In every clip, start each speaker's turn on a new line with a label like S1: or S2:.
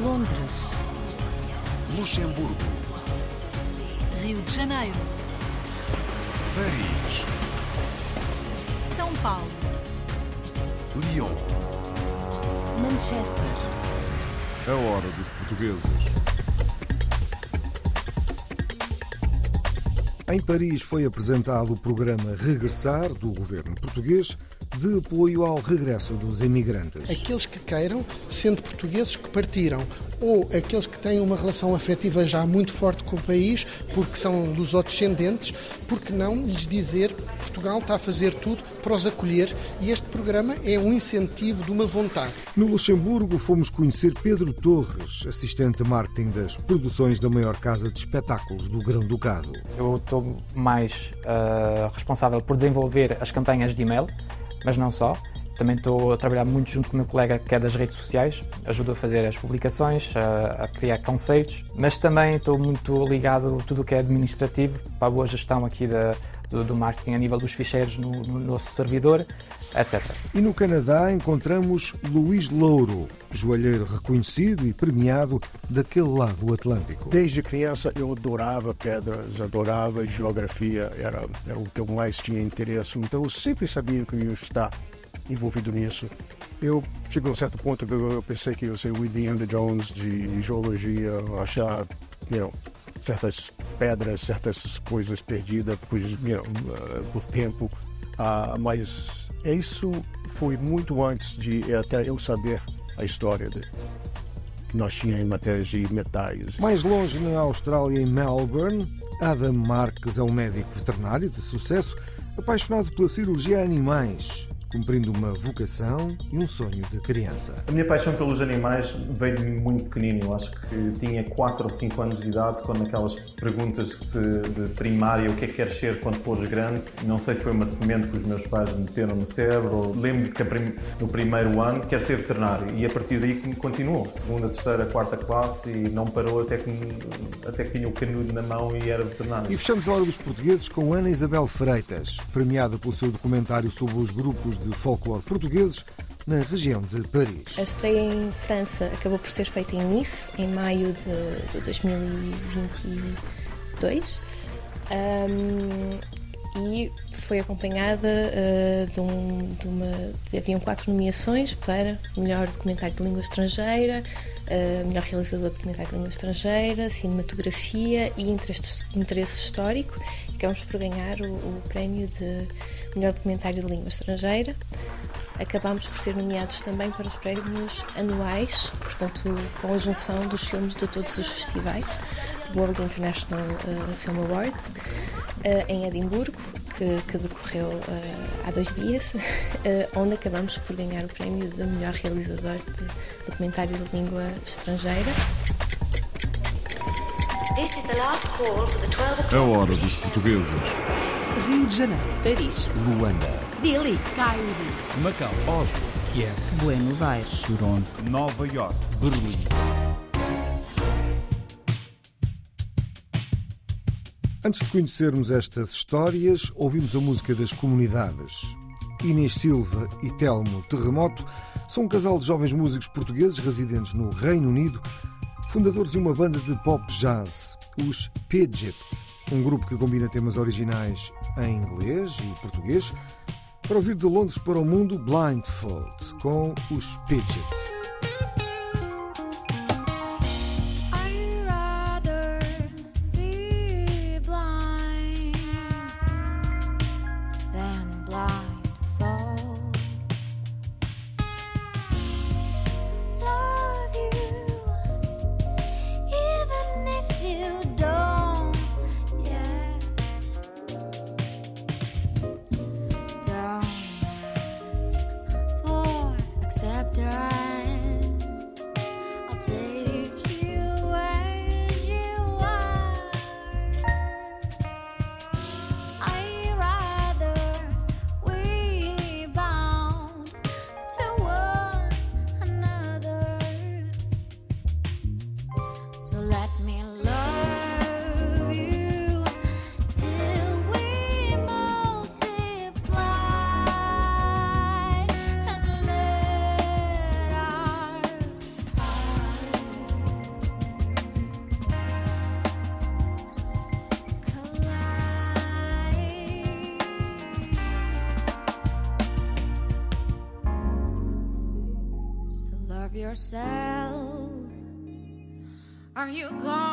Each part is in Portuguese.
S1: Londres,
S2: Luxemburgo,
S1: Rio de Janeiro,
S2: Paris,
S1: São Paulo,
S2: Lyon.
S1: Manchester,
S2: A hora dos portugueses.
S3: Em Paris foi apresentado o programa Regressar do governo português de apoio ao regresso dos imigrantes.
S4: aqueles que queiram, sendo portugueses que partiram, ou aqueles que têm uma relação afetiva já muito forte com o país, porque são lusodescendentes, porque não lhes dizer Portugal está a fazer tudo para os acolher e este programa é um incentivo de uma vontade.
S3: No Luxemburgo fomos conhecer Pedro Torres, assistente de marketing das produções da maior casa de espetáculos do Grão-Ducado.
S5: Eu estou mais ah, responsável por desenvolver as campanhas de e-mail, mas não só. Também estou a trabalhar muito junto com o meu colega que é das redes sociais, ajudo a fazer as publicações, a, a criar conceitos, mas também estou muito ligado a tudo o que é administrativo, para a boa gestão aqui da, do, do marketing a nível dos ficheiros no, no nosso servidor, etc.
S3: E no Canadá encontramos Luís Louro, joalheiro reconhecido e premiado daquele lado do Atlântico.
S6: Desde criança eu adorava pedras, adorava geografia, era, era o que eu mais tinha interesse. Então eu sempre sabia que eu ia estar envolvido nisso. Eu cheguei a um certo ponto que eu, eu pensei que eu ia ser o Indiana Jones de geologia, achar you know, certas pedras, certas coisas perdidas por, uh, por tempo. Ah, mas isso foi muito antes de até eu saber a história de, que nós tínhamos em matérias de metais.
S3: Mais longe, na Austrália, em Melbourne, Adam Marques é um médico veterinário de sucesso, apaixonado pela cirurgia a animais, cumprindo uma vocação e um sonho de criança.
S7: A minha paixão pelos animais veio de muito pequenino. Eu acho que tinha 4 ou 5 anos de idade, quando aquelas perguntas de, primária, o que é que queres ser quando fores grande? Não sei se foi uma semente que os meus pais me meteram no cérebro. Lembro que no primeiro ano quero ser veterinário. E a partir daí continuou. Segunda, terceira, quarta classe e não parou até que, até que tinha o canudo na mão e era veterinário.
S3: E fechamos a Hora dos Portugueses com Ana Isabel Freitas, premiada pelo seu documentário sobre os grupos de folclore portugueses na região de Paris.
S8: A estreia em França acabou por ser feita em Nice, em maio de, de 2022. Ahm, e foi acompanhada ah, de, um, de uma. de- haviam quatro nomeações para melhor documentário de língua estrangeira, ah, melhor realizador de documentário de língua estrangeira, cinematografia e interesse, interesse histórico. Acabamos por ganhar o, o prémio de melhor documentário de língua estrangeira. Acabámos por ser nomeados também para os prémios anuais, portanto, com a junção dos filmes de todos os festivais, World International eh, Film Awards, eh, em Edimburgo, que, que decorreu eh, há dois dias, onde acabamos por ganhar o prémio de melhor realizador de documentário de língua estrangeira.
S9: This is the last call for the 12 o'clock.
S2: A hora dos portugueses.
S1: Rio de Janeiro,
S10: Paris,
S2: Luanda,
S10: Delhi, Cairo,
S2: Macau, Oslo, Kiev,
S10: Buenos Aires,
S2: Toronto, Nova York, Berlim.
S3: Antes de conhecermos estas histórias, ouvimos a música das comunidades. Inês Silva e Telmo Terremoto são um casal de jovens músicos portugueses residentes no Reino Unido, fundadores de uma banda de pop jazz, os Pidget, um grupo que combina temas originais em inglês e português, para ouvir de Londres para o mundo Blindfold, com os Pidget.
S11: Yourself? Are you gonna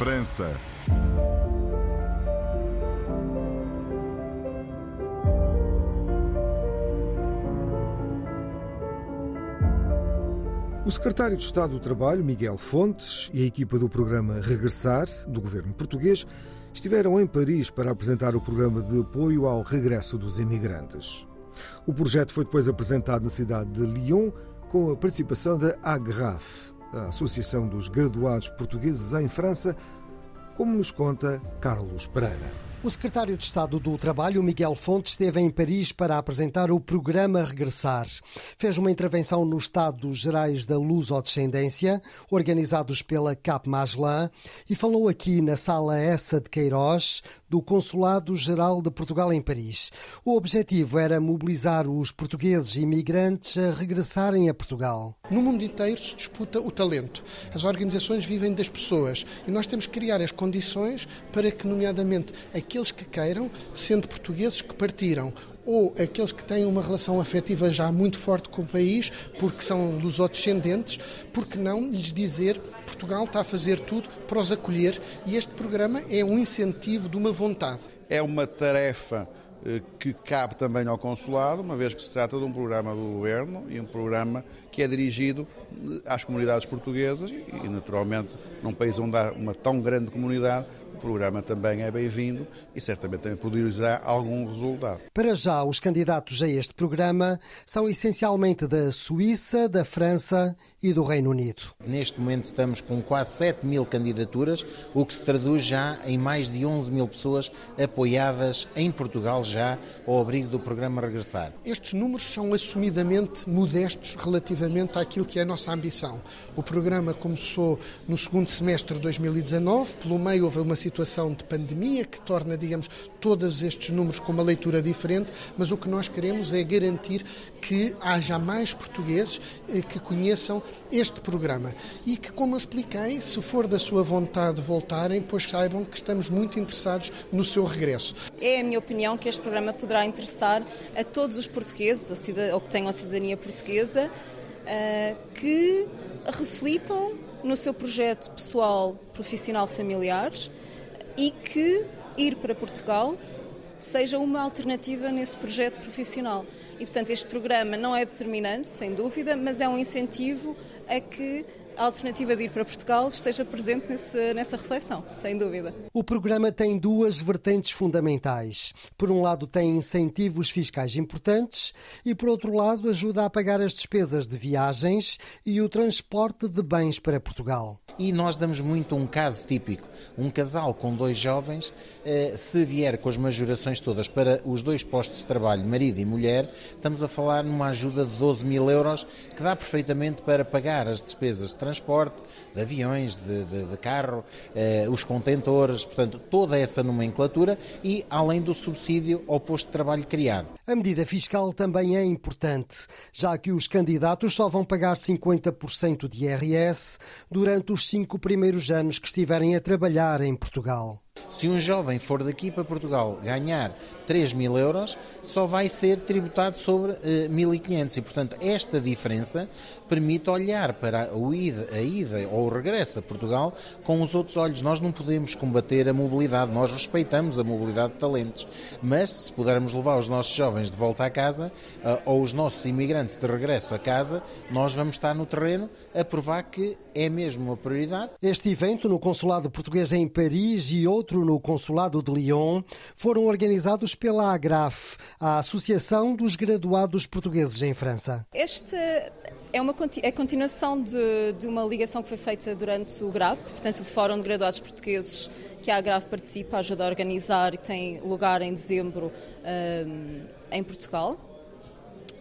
S2: França.
S3: O secretário de Estado do Trabalho, Miguel Fontes, e a equipa do programa Regressar, do governo português, estiveram em Paris para apresentar o programa de apoio ao regresso dos imigrantes. O projeto foi depois apresentado na cidade de Lyon, com a participação da AGRAF, a Associação dos Graduados Portugueses em França, como nos conta Carlos Pereira.
S12: O secretário de Estado do Trabalho, Miguel Fontes, esteve em Paris para apresentar o programa Regressar. Fez uma intervenção nos Estados Gerais da Lusodescendência, organizados pela Cap e falou aqui na Sala Essa de Queiroz, do Consulado Geral de Portugal em Paris. O objetivo era mobilizar os portugueses imigrantes a regressarem a Portugal.
S4: No mundo inteiro se disputa o talento. As organizações vivem das pessoas e nós temos que criar as condições para que, nomeadamente, aqueles que queiram, sendo portugueses que partiram, ou aqueles que têm uma relação afetiva já muito forte com o país, porque são lusodescendentes, porque não lhes dizer Portugal está a fazer tudo para os acolher e este programa é um incentivo de uma vontade.
S13: É uma tarefa eh, que cabe também ao Consulado, uma vez que se trata de um programa do Governo e um programa que é dirigido eh, às comunidades portuguesas e, naturalmente, num país onde há uma tão grande comunidade, programa também é bem-vindo e certamente também produzirá algum resultado.
S12: Para já, os candidatos a este programa são essencialmente da Suíça, da França e do Reino Unido.
S14: Neste momento estamos com quase 7 mil candidaturas, o que se traduz já em mais de 11 mil pessoas apoiadas em Portugal já ao abrigo do programa Regressar.
S4: Estes números são assumidamente modestos relativamente àquilo que é a nossa ambição. O programa começou no segundo semestre de 2019, pelo meio houve uma situação de pandemia que torna, digamos, todos estes números com uma leitura diferente, mas o que nós queremos é garantir que haja mais portugueses eh, que conheçam este programa e que, como eu expliquei, se for da sua vontade voltarem, pois saibam que estamos muito interessados no seu regresso.
S15: É a minha opinião que este programa poderá interessar a todos os portugueses ou que tenham a cidadania portuguesa eh, que reflitam no seu projeto pessoal, profissional, familiares e que ir para Portugal seja uma alternativa nesse projeto profissional. E, portanto, este programa não é determinante, sem dúvida, mas é um incentivo a que a alternativa de ir para Portugal esteja presente nesse, nessa reflexão, sem dúvida.
S12: O programa tem duas vertentes fundamentais. Por um lado, tem incentivos fiscais importantes e, por outro lado, ajuda a pagar as despesas de viagens e o transporte de bens para Portugal.
S14: E nós damos muito um caso típico. Um casal com dois jovens, eh, se vier com as majorações todas para os dois postos de trabalho, marido e mulher, estamos a falar numa ajuda de 12 mil euros que dá perfeitamente para pagar as despesas de transporte, de aviões, de, de, de carro, eh, os contentores, portanto, toda essa nomenclatura e além do subsídio ao posto de trabalho criado.
S12: A medida fiscal também é importante, já que os candidatos só vão pagar 50% de IRS durante os cinco primeiros anos que estiverem a trabalhar em Portugal.
S14: Se um jovem for daqui para Portugal ganhar 3 mil euros, só vai ser tributado sobre eh, 1.500 e, portanto, esta diferença permite olhar para a ida ou o regresso a Portugal com os outros olhos. Nós não podemos combater a mobilidade, nós respeitamos a mobilidade de talentos, mas se pudermos levar os nossos jovens de volta à casa eh, ou os nossos imigrantes de regresso a casa, nós vamos estar no terreno a provar que é mesmo uma prioridade.
S12: Este evento no Consulado Português em Paris e outro no Consulado de Lyon foram organizados pela AGRAF, a Associação dos Graduados Portugueses em França.
S15: Este é uma é continuação de, de uma ligação que foi feita durante o GRAP, portanto, o Fórum de Graduados Portugueses, que a AGRAF participa, ajuda a organizar e tem lugar em dezembro hum, em Portugal.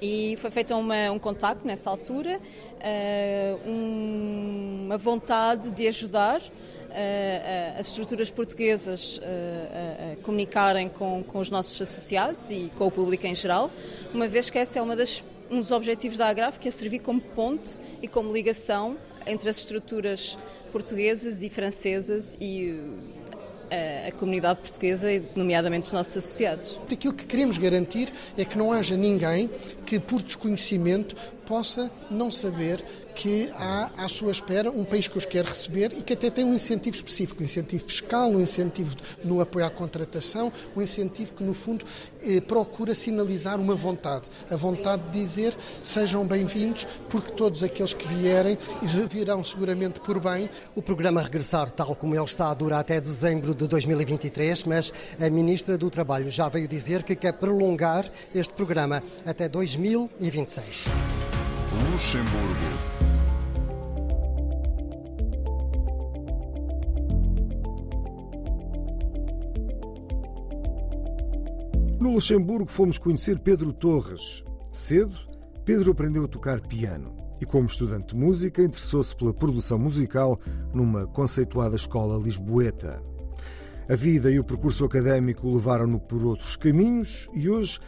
S15: E foi feito uma, um contacto nessa altura, eh, um- uma vontade de ajudar as estruturas portuguesas comunicarem com, com os nossos associados e com o público em geral, uma vez que essa é uma das, um dos objetivos da Agraf, que é servir como ponte e como ligação entre as estruturas portuguesas e francesas e eh, a, a comunidade portuguesa, e nomeadamente os nossos associados.
S4: Aquilo que queremos garantir é que não haja ninguém que, por desconhecimento, possa não saber que há à sua espera um país que os quer receber e que até tem um incentivo específico, um incentivo fiscal, um incentivo no apoio à contratação, um incentivo que, no fundo, eh, procura sinalizar uma vontade. A vontade de dizer sejam bem-vindos, porque todos aqueles que vierem virão seguramente por bem.
S12: O programa Regressar, tal como ele está, dura até dezembro de 2023, mas a Ministra do Trabalho já veio dizer que quer prolongar este programa até 2026.
S2: Luxemburgo.
S3: No Luxemburgo fomos conhecer Pedro Torres. Cedo, Pedro aprendeu a tocar piano e, como estudante de música, interessou-se pela produção musical numa conceituada escola lisboeta. A vida e o percurso académico levaram-no por outros caminhos e hoje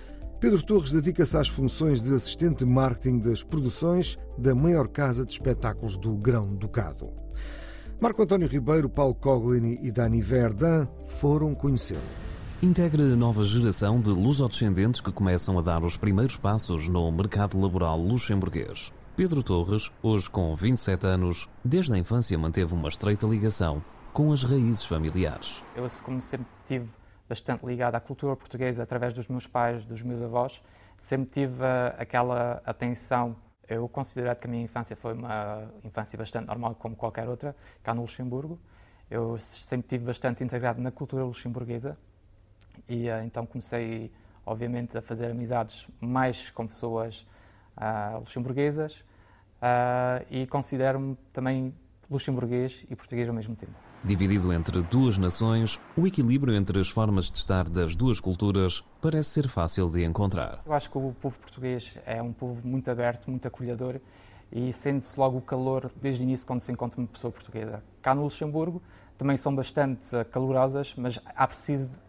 S3: Pedro Torres dedica-se às funções de assistente de marketing das produções da maior casa de espetáculos do Grão-Ducado. Marco António Ribeiro, Paulo Coglini e Dani Verdun foram conhecê-lo.
S16: Integra a nova geração de lusodescendentes que começam a dar os primeiros passos no mercado laboral luxemburguês. Pedro Torres, hoje com 27 anos, desde a infância manteve uma estreita ligação com as raízes familiares.
S5: Eu, como sempre tive bastante ligado à cultura portuguesa através dos meus pais, dos meus avós, sempre tive uh, aquela atenção. Eu considero que a minha infância foi uma infância bastante normal, como qualquer outra, cá no Luxemburgo. Eu sempre tive bastante integrado na cultura luxemburguesa e uh, então comecei, obviamente, a fazer amizades mais com pessoas uh, luxemburguesas e considero-me também luxemburguês e português ao mesmo tempo.
S16: Dividido entre duas nações, o equilíbrio entre as formas de estar das duas culturas parece ser fácil de encontrar.
S5: Eu acho que o povo português é um povo muito aberto, muito acolhedor e sente-se logo o calor desde o início quando se encontra uma pessoa portuguesa. Cá no Luxemburgo também são bastante calorosas, mas há preciso,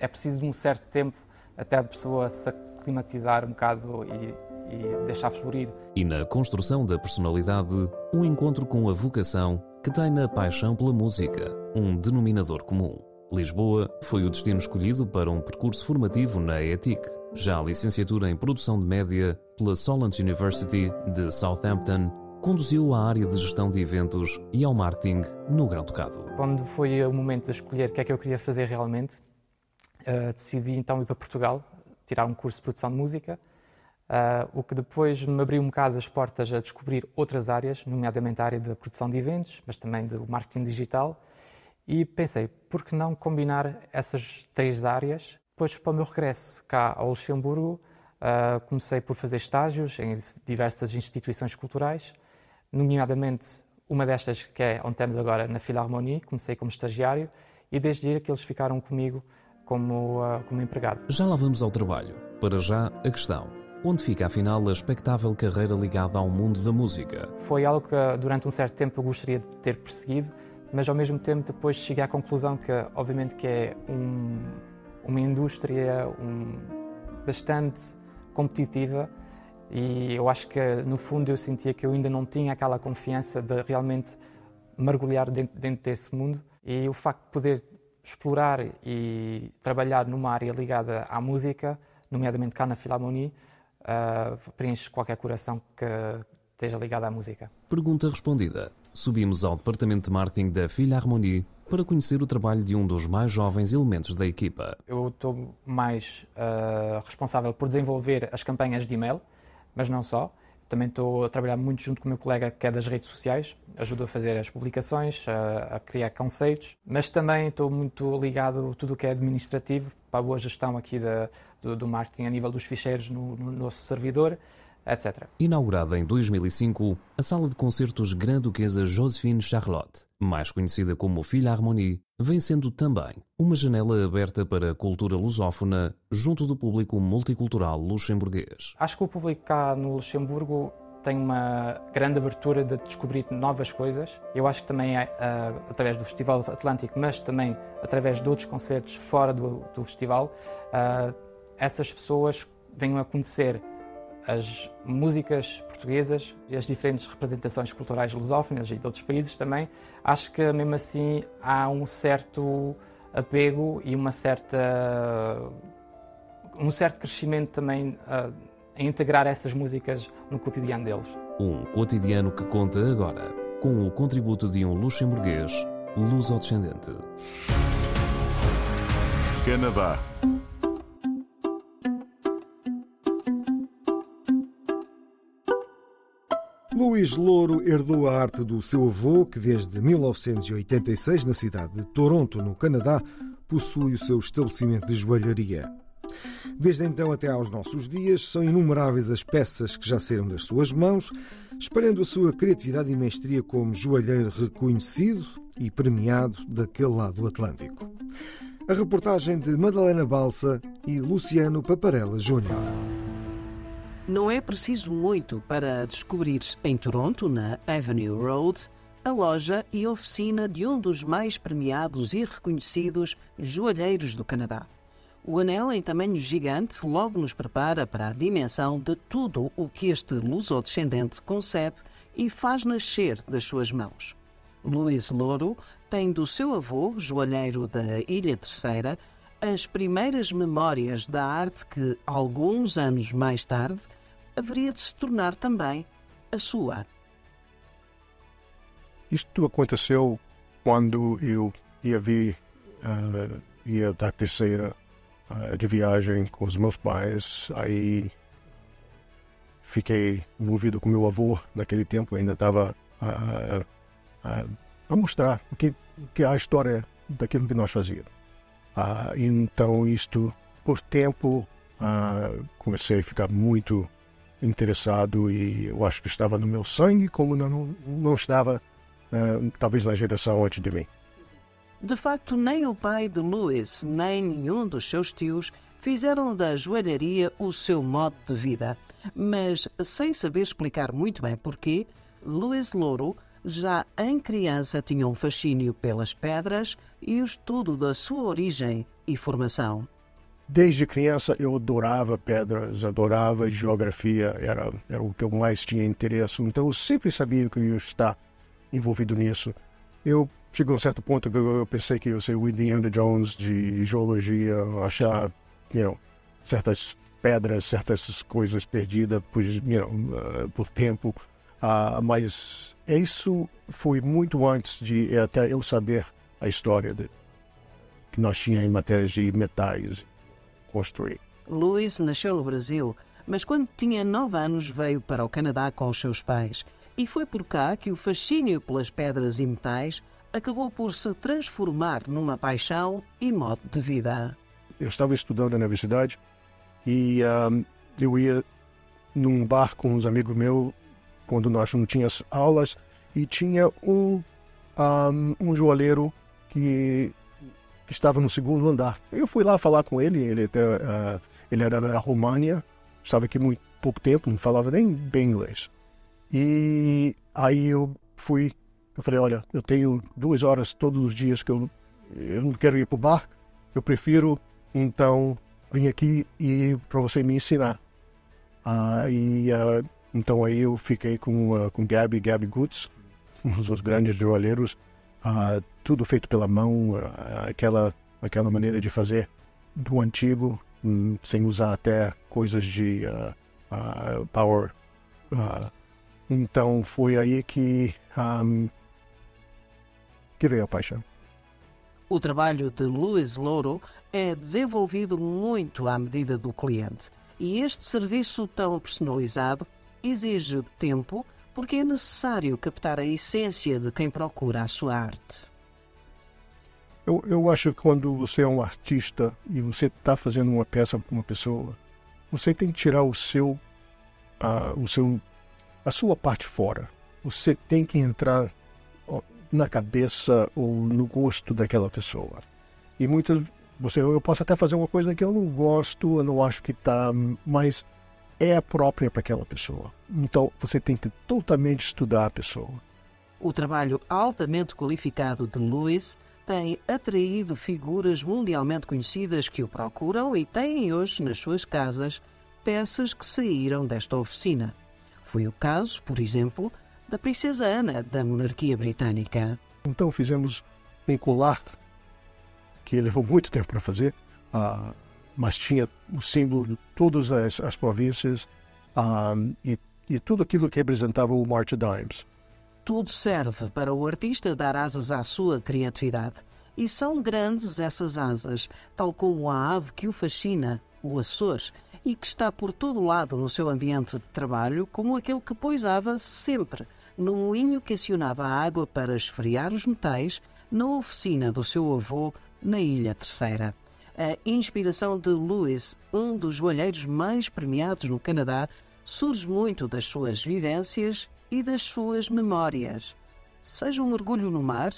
S5: é preciso de um certo tempo até a pessoa se aclimatizar um bocado e, e deixar florir.
S16: E na construção da personalidade, um encontro com a vocação que tem na paixão pela música, um denominador comum. Lisboa foi o destino escolhido para um percurso formativo na ETIC. Já a licenciatura em produção de média pela Solent University de Southampton conduziu à área de gestão de eventos e ao marketing no Grão Ducado.
S5: Quando foi o momento de escolher o que é que eu queria fazer realmente, uh, decidi então ir para Portugal, tirar um curso de produção de música, Uh, o que depois me abriu um bocado as portas a descobrir outras áreas, nomeadamente a área da produção de eventos, mas também do marketing digital. E pensei, por que não combinar essas três áreas? Depois, para o meu regresso cá ao Luxemburgo, uh, comecei por fazer estágios em diversas instituições culturais, nomeadamente uma destas que é onde estamos agora, na Philharmonie. Comecei como estagiário e desde ir que eles ficaram comigo como, uh, como empregado.
S16: Já lá vamos ao trabalho. Para já, a questão. onde fica afinal a expectável carreira ligada ao mundo da música.
S5: Foi algo que durante um certo tempo eu gostaria de ter perseguido, mas ao mesmo tempo depois cheguei à conclusão que obviamente que é um, uma indústria um, bastante competitiva e eu acho que no fundo eu sentia que eu ainda não tinha aquela confiança de realmente mergulhar dentro, dentro desse mundo e o facto de poder explorar e trabalhar numa área ligada à música, nomeadamente cá na Philharmonie, uh, preenche qualquer coração que esteja ligado à música.
S16: Pergunta respondida. Subimos ao departamento de marketing da Philharmonie para conhecer o trabalho de um dos mais jovens elementos da equipa.
S5: Eu estou mais uh, responsável por desenvolver as campanhas de e-mail, mas não só. Também estou a trabalhar muito junto com o meu colega que é das redes sociais, ajudo a fazer as publicações, a, a criar conceitos, mas também estou muito ligado a tudo o que é administrativo, para a boa gestão aqui da, do, do, marketing a nível dos ficheiros no, no nosso servidor, etc.
S16: Inaugurada em 2005, a sala de concertos Grã-Duquesa Josephine Charlotte, mais conhecida como Philharmonie, vem sendo também uma janela aberta para a cultura lusófona junto do público multicultural luxemburguês.
S5: Acho que o público cá no Luxemburgo tem uma grande abertura de descobrir novas coisas. Eu acho que também é uh, através do Festival Atlântico, mas também através de outros concertos fora do, do festival, uh, essas pessoas venham a conhecer as músicas portuguesas e as diferentes representações culturais lusófonas e de outros países também, acho que mesmo assim há um certo apego e uma certa um certo crescimento também uh, em integrar essas músicas no cotidiano deles.
S16: Um cotidiano que conta agora com o contributo de um luxemburguês lusodescendente.
S2: Canadá.
S3: Luís Louro herdou a arte do seu avô, que desde 1986, na cidade de Toronto, no Canadá, possui o seu estabelecimento de joalharia. Desde então até aos nossos dias, são inumeráveis as peças que já saíram das suas mãos, espalhando a sua criatividade e mestria como joalheiro reconhecido e premiado daquele lado do Atlântico. A reportagem de Madalena Balsa e Luciano Paparella Júnior.
S17: Não é preciso muito para descobrir em Toronto, na Avenue Road, a loja e oficina de um dos mais premiados e reconhecidos joalheiros do Canadá. O anel em tamanho gigante logo nos prepara para a dimensão de tudo o que este lusodescendente concebe e faz nascer das suas mãos. Luís Louro tem do seu avô, joalheiro da Ilha Terceira, as primeiras memórias da arte que, alguns anos mais tarde, haveria de se tornar também a sua.
S6: Isto aconteceu quando eu ia vir, uh, ia da terceira uh, de viagem com os meus pais, aí fiquei envolvido com meu avô naquele tempo, ainda estava uh, a mostrar o que, que a história daquilo que nós fazíamos. então isto, por tempo, comecei a ficar muito interessado e eu acho que estava no meu sangue, como não, não estava, uh, talvez, na geração antes de mim.
S17: De facto, nem o pai de Louis, nem nenhum dos seus tios fizeram da joalharia o seu modo de vida. Mas, sem saber explicar muito bem porquê, Louis Louro já em criança tinha um fascínio pelas pedras e o estudo da sua origem e formação.
S6: Desde criança eu adorava pedras, adorava geografia, era, era o que eu mais tinha interesse. Então eu sempre sabia que eu ia estar envolvido nisso. Eu cheguei a um certo ponto que eu pensei que eu ser o Indiana Jones de geologia, achar you know, certas pedras, certas coisas perdidas por, you know, uh, por tempo. Uh, mas isso foi muito antes de até eu saber a história de, que nós tínhamos em matérias de metais construir.
S17: Louis nasceu no Brasil, mas quando tinha nove anos veio para o Canadá com os seus pais. E foi por cá que o fascínio pelas pedras e metais acabou por se transformar numa paixão e modo de vida.
S6: Eu estava estudando na universidade e um, eu ia num bar com uns amigos meus quando nós não tínhamos aulas e tinha um, um, um joalheiro que que estava no segundo andar. Eu fui lá falar com ele, ele, até, uh, ele era da România, estava aqui muito pouco tempo, não falava nem bem inglês. E aí eu fui, eu falei, olha, eu tenho duas horas todos os dias que eu, eu não quero ir para o bar, eu prefiro então vir aqui e para você me ensinar. Aí, ah, então aí eu fiquei com, ah, com Gabi, Gabi Goods, um dos grandes joalheiros, ah, tudo feito pela mão, ah, aquela, aquela maneira de fazer do antigo, hum, sem usar até coisas de ah, power. então foi aí que, ahm, que veio a paixão.
S17: O trabalho de Luís Louro é desenvolvido muito à medida do cliente e este serviço tão personalizado exige tempo porque é necessário captar a essência de quem procura a sua arte.
S6: Eu, eu acho que quando você é um artista e você está fazendo uma peça para uma pessoa, você tem que tirar o seu, ah, o seu, a sua parte fora. Você tem que entrar na cabeça ou no gosto daquela pessoa. E muitas, você, eu posso até fazer uma coisa que eu não gosto, eu não acho que está, mas é a própria para aquela pessoa. Então você tem que totalmente estudar a pessoa.
S17: O trabalho altamente qualificado de Lewis tem atraído figuras mundialmente conhecidas que o procuram e têm hoje nas suas casas peças que saíram desta oficina. Foi o caso, por exemplo, da Princesa Ana da monarquia britânica.
S6: Então fizemos um colar que levou muito tempo para fazer, ah, mas tinha o símbolo de todas as, as províncias ah, e, e tudo aquilo que representava o March of Dimes.
S17: Tudo serve para o artista dar asas à sua criatividade. E são grandes essas asas, tal como a ave que o fascina, o Açor, e que está por todo lado no seu ambiente de trabalho, como aquele que poisava sempre no moinho que acionava a água para esfriar os metais na oficina do seu avô na Ilha Terceira. A inspiração de Lewis, um dos joalheiros mais premiados no Canadá, surge muito das suas vivências e das suas memórias. Seja um mergulho no mar,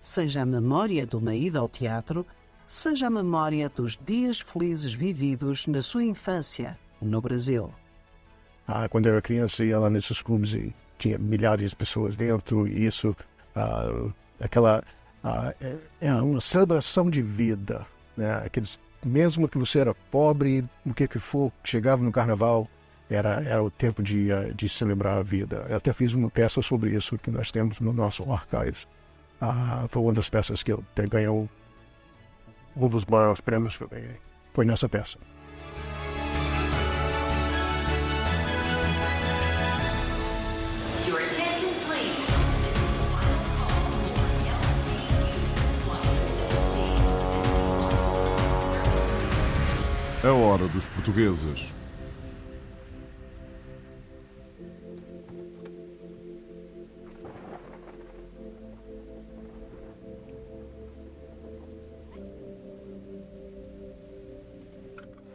S17: seja a memória de uma ida ao teatro, seja a memória dos dias felizes vividos na sua infância no Brasil.
S6: Ah, quando era criança ia lá nesses clubes e tinha milhares de pessoas dentro e isso, ah, aquela, ah, é, é uma celebração de vida, né? Aqueles, mesmo que você era pobre, o que que for, chegava no carnaval, era, era o tempo de, ah, de celebrar a vida. Eu até fiz uma peça sobre isso que nós temos no nosso archives. Ah, foi uma das peças que eu ganhou um dos maiores prêmios que eu ganhei. Foi nessa peça.
S2: A hora dos portugueses.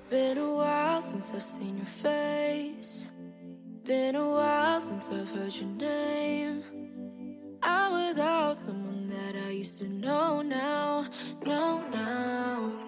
S18: Been a while since I've seen your face. Been a while since I've heard your name. I'm without someone that I used to know now, know now.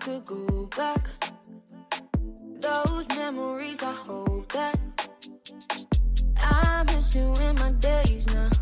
S18: Could go back. Those memories, I hope that I miss you in my days now.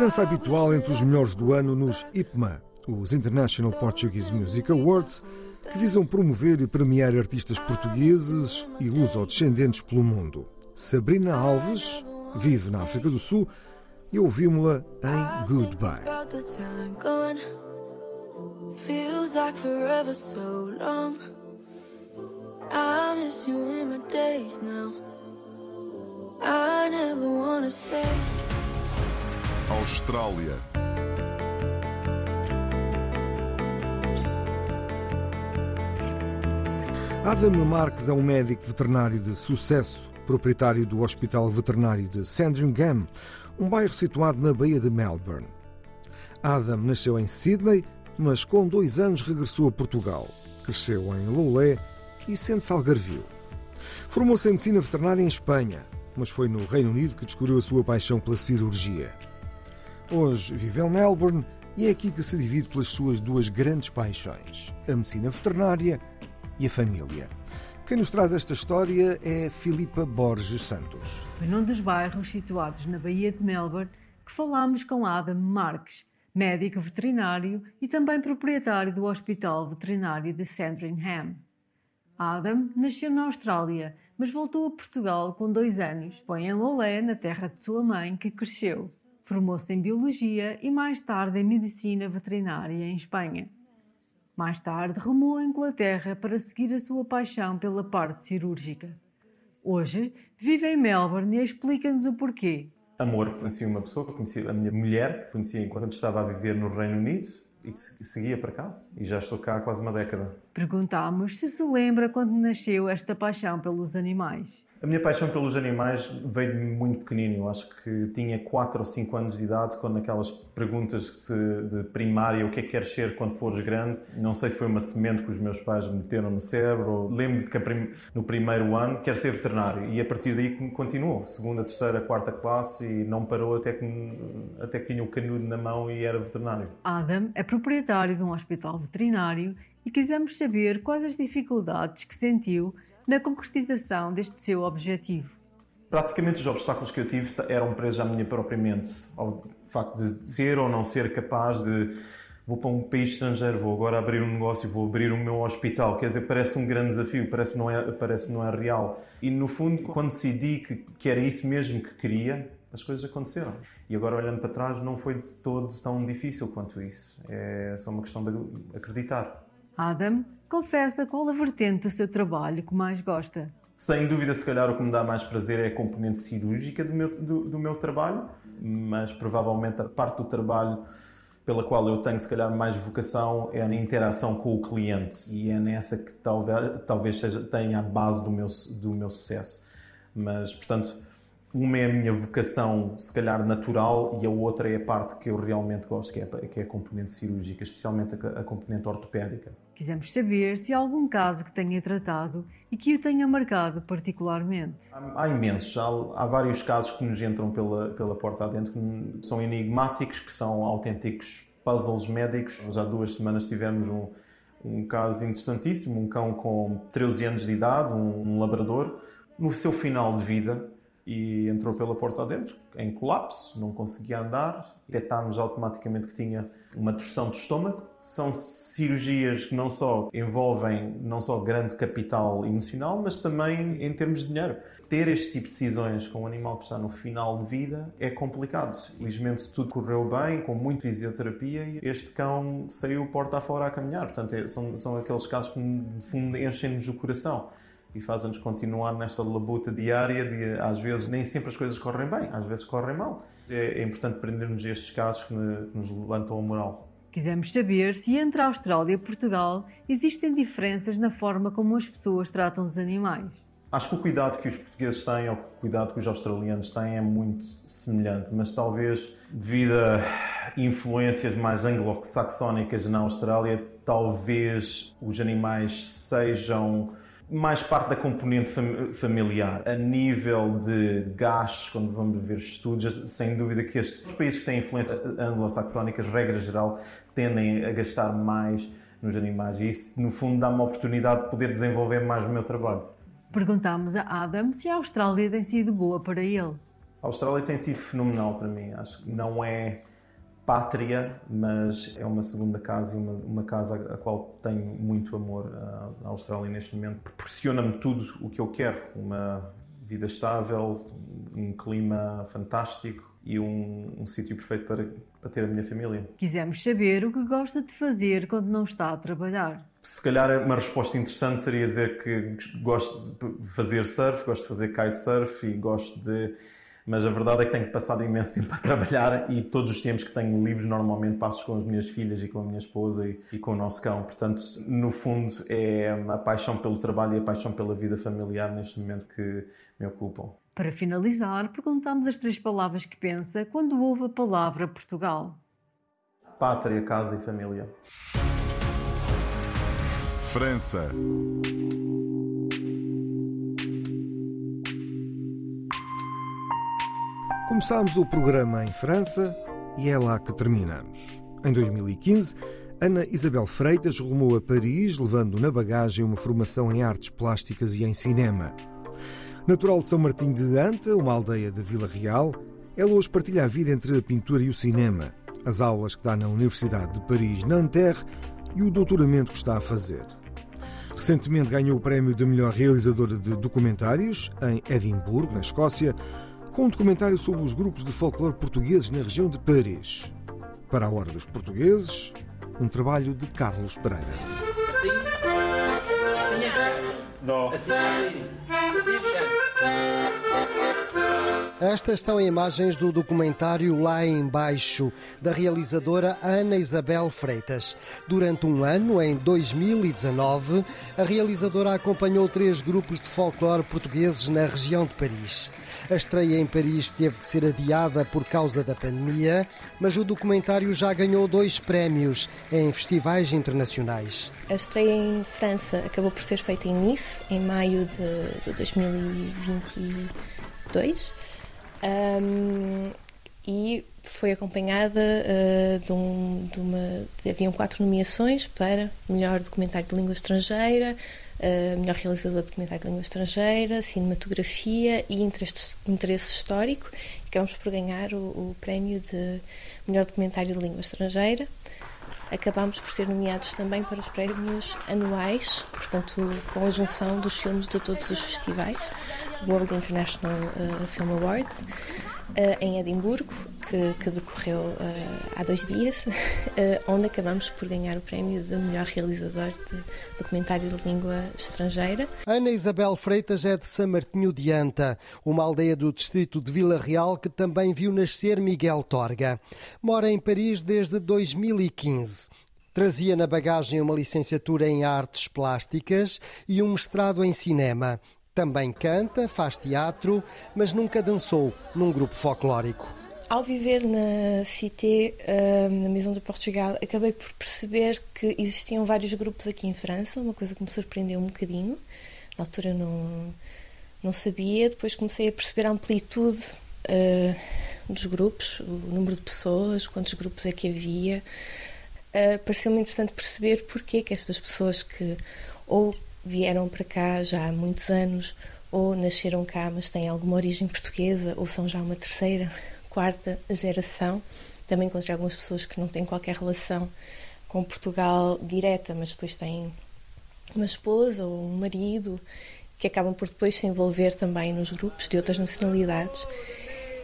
S3: Presença habitual entre os melhores do ano nos IPMA, os International Portuguese Music Awards, que visam promover e premiar artistas portugueses e luso-descendentes pelo mundo. Sabrina Alves vive na África do Sul e ouvimos-la em Goodbye.
S18: Feels like forever so long. I miss you in my days now. I never wanna say.
S2: Austrália.
S3: Adam Marques é um médico veterinário de sucesso, proprietário do Hospital Veterinário de Sandringham, um bairro situado na Baía de Melbourne. Adam nasceu em Sydney, mas com dois anos regressou a Portugal. Cresceu em Loulé e sente-se algarvio. Formou-se em medicina veterinária em Espanha, mas foi no Reino Unido que descobriu a sua paixão pela cirurgia. Hoje vive em Melbourne e é aqui que se divide pelas suas duas grandes paixões, a medicina veterinária e a família. Quem nos traz esta história é Filipa Borges Santos.
S19: Foi num dos bairros situados na Baía de Melbourne que falámos com Adam Marques, médico veterinário e também proprietário do Hospital Veterinário de Sandringham. Adam nasceu na Austrália, mas voltou a Portugal com dois anos. Foi em Lolé, na terra de sua mãe, que cresceu. Formou-se em Biologia e mais tarde em Medicina Veterinária em Espanha. Mais tarde, rumou à Inglaterra para seguir a sua paixão pela parte cirúrgica. Hoje, vive em Melbourne e explica-nos o porquê.
S7: Amor, conheci uma pessoa, conheci a minha mulher, conheci enquanto estava a viver no Reino Unido e seguia para cá. E já estou cá há quase uma década.
S19: Perguntámos se se lembra quando nasceu esta paixão pelos animais.
S7: A minha paixão pelos animais veio de muito pequenino. Eu acho que tinha 4 ou 5 anos de idade, quando aquelas perguntas de, primária, o que é que queres ser quando fores grande? Não sei se foi uma semente que os meus pais me meteram no cérebro. Lembro que prim, no primeiro ano quero ser veterinário e a partir daí continuou. Segunda, terceira, quarta classe e não parou até que, até que tinha o canudo na mão e era veterinário.
S19: Adam é proprietário de um hospital veterinário e quisemos saber quais as dificuldades que sentiu na concretização deste seu objetivo.
S7: Praticamente os obstáculos que eu tive eram presos à minha própria mente, ao facto de ser ou não ser capaz de vou para um país estrangeiro, vou agora abrir um negócio, vou abrir o meu hospital, quer dizer, parece um grande desafio, parece que não é, parece que não é real. E no fundo, quando decidi que, que era isso mesmo que queria, as coisas aconteceram. E agora olhando para trás, não foi de todo tão difícil quanto isso. É só uma questão de acreditar.
S19: Adam confessa qual a vertente do seu trabalho que mais gosta.
S7: Sem dúvida, se calhar o que me dá mais prazer é a componente cirúrgica do meu, do, do meu trabalho, mas provavelmente a parte do trabalho pela qual eu tenho, se calhar, mais vocação é na interação com o cliente e é nessa que talvez, talvez seja, tenha a base do meu, do meu sucesso. Mas, portanto, uma é a minha vocação, se calhar, natural e a outra é a parte que eu realmente gosto, que é, que é a componente cirúrgica, especialmente a, a componente ortopédica.
S19: Quisemos saber se há algum caso que tenha tratado e que o tenha marcado particularmente.
S7: Há, há imensos, há, há, vários casos que nos entram pela, pela porta adentro, que são enigmáticos, que são autênticos puzzles médicos. Já há duas semanas tivemos um, um caso interessantíssimo, um cão com 13 anos de idade, um, um labrador, no seu final de vida, e entrou pela porta adentro, em colapso, não conseguia andar. Detectámos automaticamente que tinha uma torção do estômago. São cirurgias que não só envolvem não só grande capital emocional, mas também em termos de dinheiro. Ter este tipo de decisões com um animal que está no final de vida é complicado. Felizmente tudo correu bem, com muita fisioterapia, e este cão saiu porta afora a caminhar. Portanto, é- são, são aqueles casos que, no fundo, enchem-nos o coração e fazem-nos continuar nesta labuta diária de, às vezes, nem sempre as coisas correm bem, às vezes correm mal. É, é importante aprendermos estes casos que, ne- que nos levantam a moral.
S19: Quisemos saber se entre a Austrália e Portugal existem diferenças na forma como as pessoas tratam os animais.
S7: Acho que o cuidado que os portugueses têm ou o cuidado que os australianos têm é muito semelhante, mas talvez devido a influências mais anglo-saxónicas na Austrália, talvez os animais sejam mais parte da componente fam- familiar. A nível de gastos, quando vamos ver estudos, sem dúvida que estes os países que têm influências anglo-saxónicas, regra geral, tendem a gastar mais nos animais e isso, no fundo, dá-me a oportunidade de poder desenvolver mais o meu trabalho.
S19: Perguntámos a Adam se a Austrália tem sido boa para ele.
S7: A Austrália tem sido fenomenal para mim. Acho que não é pátria, mas é uma segunda casa e uma, uma casa a, qual tenho muito amor. A Austrália, neste momento, proporciona-me tudo o que eu quero: uma vida estável, um clima fantástico e um, um sítio perfeito para, para ter a minha família.
S19: Quisemos saber o que gosta de fazer quando não está a trabalhar.
S7: Se calhar uma resposta interessante seria dizer que gosto de fazer surf, gosto de fazer kitesurf e gosto de. Mas a verdade é que tenho passado imenso tempo a trabalhar e todos os tempos que tenho livres normalmente passo com as minhas filhas e com a minha esposa e, e com o nosso cão. Portanto, no fundo, é a paixão pelo trabalho e a paixão pela vida familiar neste momento que me ocupam.
S19: Para finalizar, perguntámos as três palavras que pensa quando ouve a palavra Portugal.
S7: Pátria, casa e família.
S2: França.
S3: Começámos o programa em França e é lá que terminamos. Em 2015, Ana Isabel Freitas rumou a Paris, levando na bagagem uma formação em artes plásticas e em cinema. Natural de São Martinho de Anta, uma aldeia de Vila Real, ela hoje partilha a vida entre a pintura e o cinema, as aulas que dá na Universidade de Paris Nanterre e o doutoramento que está a fazer. Recentemente ganhou o prémio de melhor realizadora de documentários em Edimburgo, na Escócia, com um documentário sobre os grupos de folclore portugueses na região de Paris. Para a Hora dos Portugueses, um trabalho de Carlos Pereira.
S12: Estas são imagens do documentário Lá Embaixo, da realizadora Ana Isabel Freitas. Durante um ano, em 2019, a realizadora acompanhou três grupos de folclore portugueses na região de Paris. A estreia em Paris teve de ser adiada por causa da pandemia, mas o documentário já ganhou dois prémios em festivais internacionais.
S8: A estreia em França acabou por ser feita em Nice, em maio de, de 2022. Um, e foi acompanhada uh, de, um, de uma. De, haviam quatro nomeações para melhor documentário de língua estrangeira, uh, melhor realizador de documentário de língua estrangeira, cinematografia e interesse, interesse histórico. Acabamos por ganhar o, o prémio de melhor documentário de língua estrangeira. Acabámos por ser nomeados também para os prémios anuais, portanto, com a junção dos filmes de todos os festivais, World International uh, Film Awards, uh, em Edimburgo, que, que decorreu uh, há dois dias, onde acabamos por ganhar o prémio de melhor realizador de documentário de língua estrangeira.
S12: Ana Isabel Freitas é de São Martinho de Anta, uma aldeia do distrito de Vila Real que também viu nascer Miguel Torga. Mora em Paris desde 2015. Trazia na bagagem uma licenciatura em artes plásticas e um mestrado em cinema. Também canta, faz teatro, mas nunca dançou num grupo folclórico.
S8: Ao viver na Cité, uh, na Maison de Portugal, acabei por perceber que existiam vários grupos aqui em França, uma coisa que me surpreendeu um bocadinho. Na altura não, não sabia, depois comecei a perceber a amplitude uh, dos grupos, o número de pessoas, quantos grupos é que havia. Uh, Pareceu-me interessante perceber porque que estas pessoas que ou vieram para cá já há muitos anos ou nasceram cá, mas têm alguma origem portuguesa, ou são já uma terceira, quarta geração. Também encontrei algumas pessoas que não têm qualquer relação com Portugal direta, mas depois têm uma esposa ou um marido que acabam por depois se envolver também nos grupos de outras nacionalidades.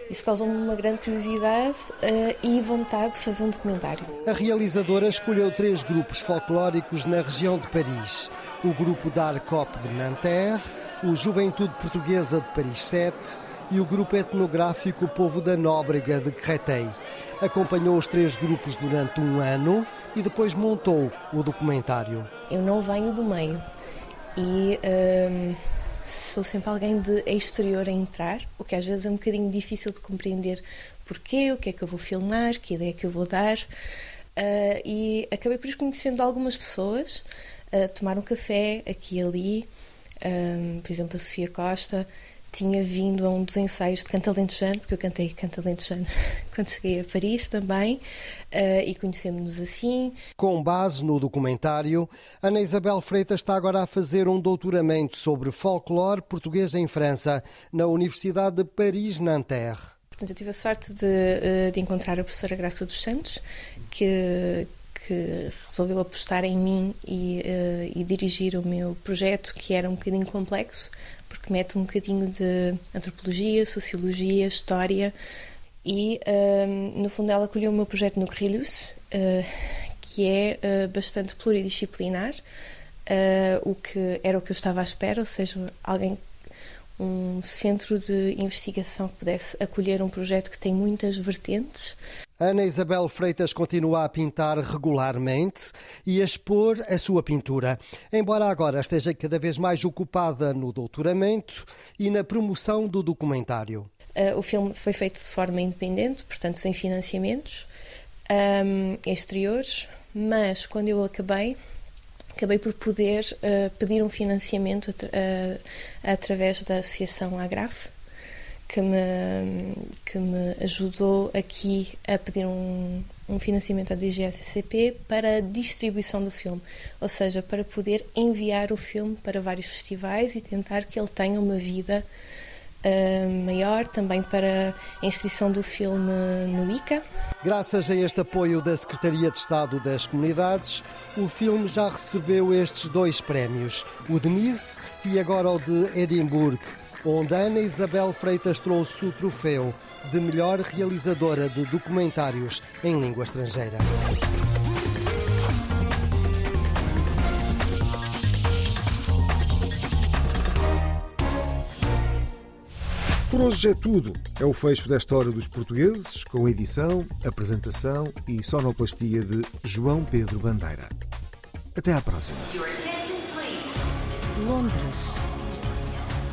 S8: Isso causa-me uma grande curiosidade eh, e vontade de fazer um documentário.
S12: A realizadora escolheu três grupos folclóricos na região de Paris: o grupo Darcop de Nanterre, o Juventude Portuguesa de Paris 7 e o grupo etnográfico Povo da Nóbrega de Créteil. Acompanhou os três grupos durante um ano e depois montou o documentário.
S8: Eu não venho do meio e hum, sou sempre alguém de exterior a entrar, o que às vezes é um bocadinho difícil de compreender porquê, o que é que eu vou filmar, que ideia é que eu vou dar. Ah, e acabei por ir conhecendo algumas pessoas, a tomar um café aqui e ali. Hum, por exemplo, a Sofia Costa tinha vindo a um dos ensaios de Canto Alentejano, porque eu cantei Canto Alentejano quando cheguei a Paris também, ah, e conhecemos-nos assim.
S12: Com base no documentário, Ana Isabel Freitas está agora a fazer um doutoramento sobre folclore português em França, na Universidade de Paris-Nanterre.
S8: Portanto, eu tive a sorte de, eh, de encontrar a professora Graça dos Santos, que, que resolveu apostar em mim e, eh, e dirigir o meu projeto, que era um bocadinho complexo, porque mete um bocadinho de antropologia, sociologia, história, e eh, no fundo ela acolheu o meu projeto no Carrilhos, eh, que é eh, bastante pluridisciplinar, eh, o que era o que eu estava à espera, ou seja, alguém um centro de investigação que pudesse acolher um projeto que tem muitas vertentes.
S12: Ana Isabel Freitas continua a pintar regularmente e a expor a sua pintura, embora agora esteja cada vez mais ocupada no doutoramento e na promoção do documentário.
S8: Uh, o filme foi feito de forma independente, portanto sem financiamentos um, exteriores, mas quando eu acabei, acabei por poder uh, pedir um financiamento uh, através da Associação Agraf, que me, que me ajudou aqui a pedir um, um financiamento à DGSCP para a distribuição do filme, ou seja, para poder enviar o filme para vários festivais e tentar que ele tenha uma vida uh, maior, também para a inscrição do filme no ICA.
S12: Graças a este apoio da Secretaria de Estado das Comunidades, o filme já recebeu estes dois prémios, o de Nice e agora o de Edimburgo, onde Ana Isabel Freitas trouxe o troféu de melhor realizadora de documentários em língua estrangeira.
S3: Por hoje é tudo. É o fecho desta hora dos portugueses, com edição, apresentação e sonoplastia de João Pedro Bandeira. Até à próxima.
S9: Your attention, please.
S1: Londres,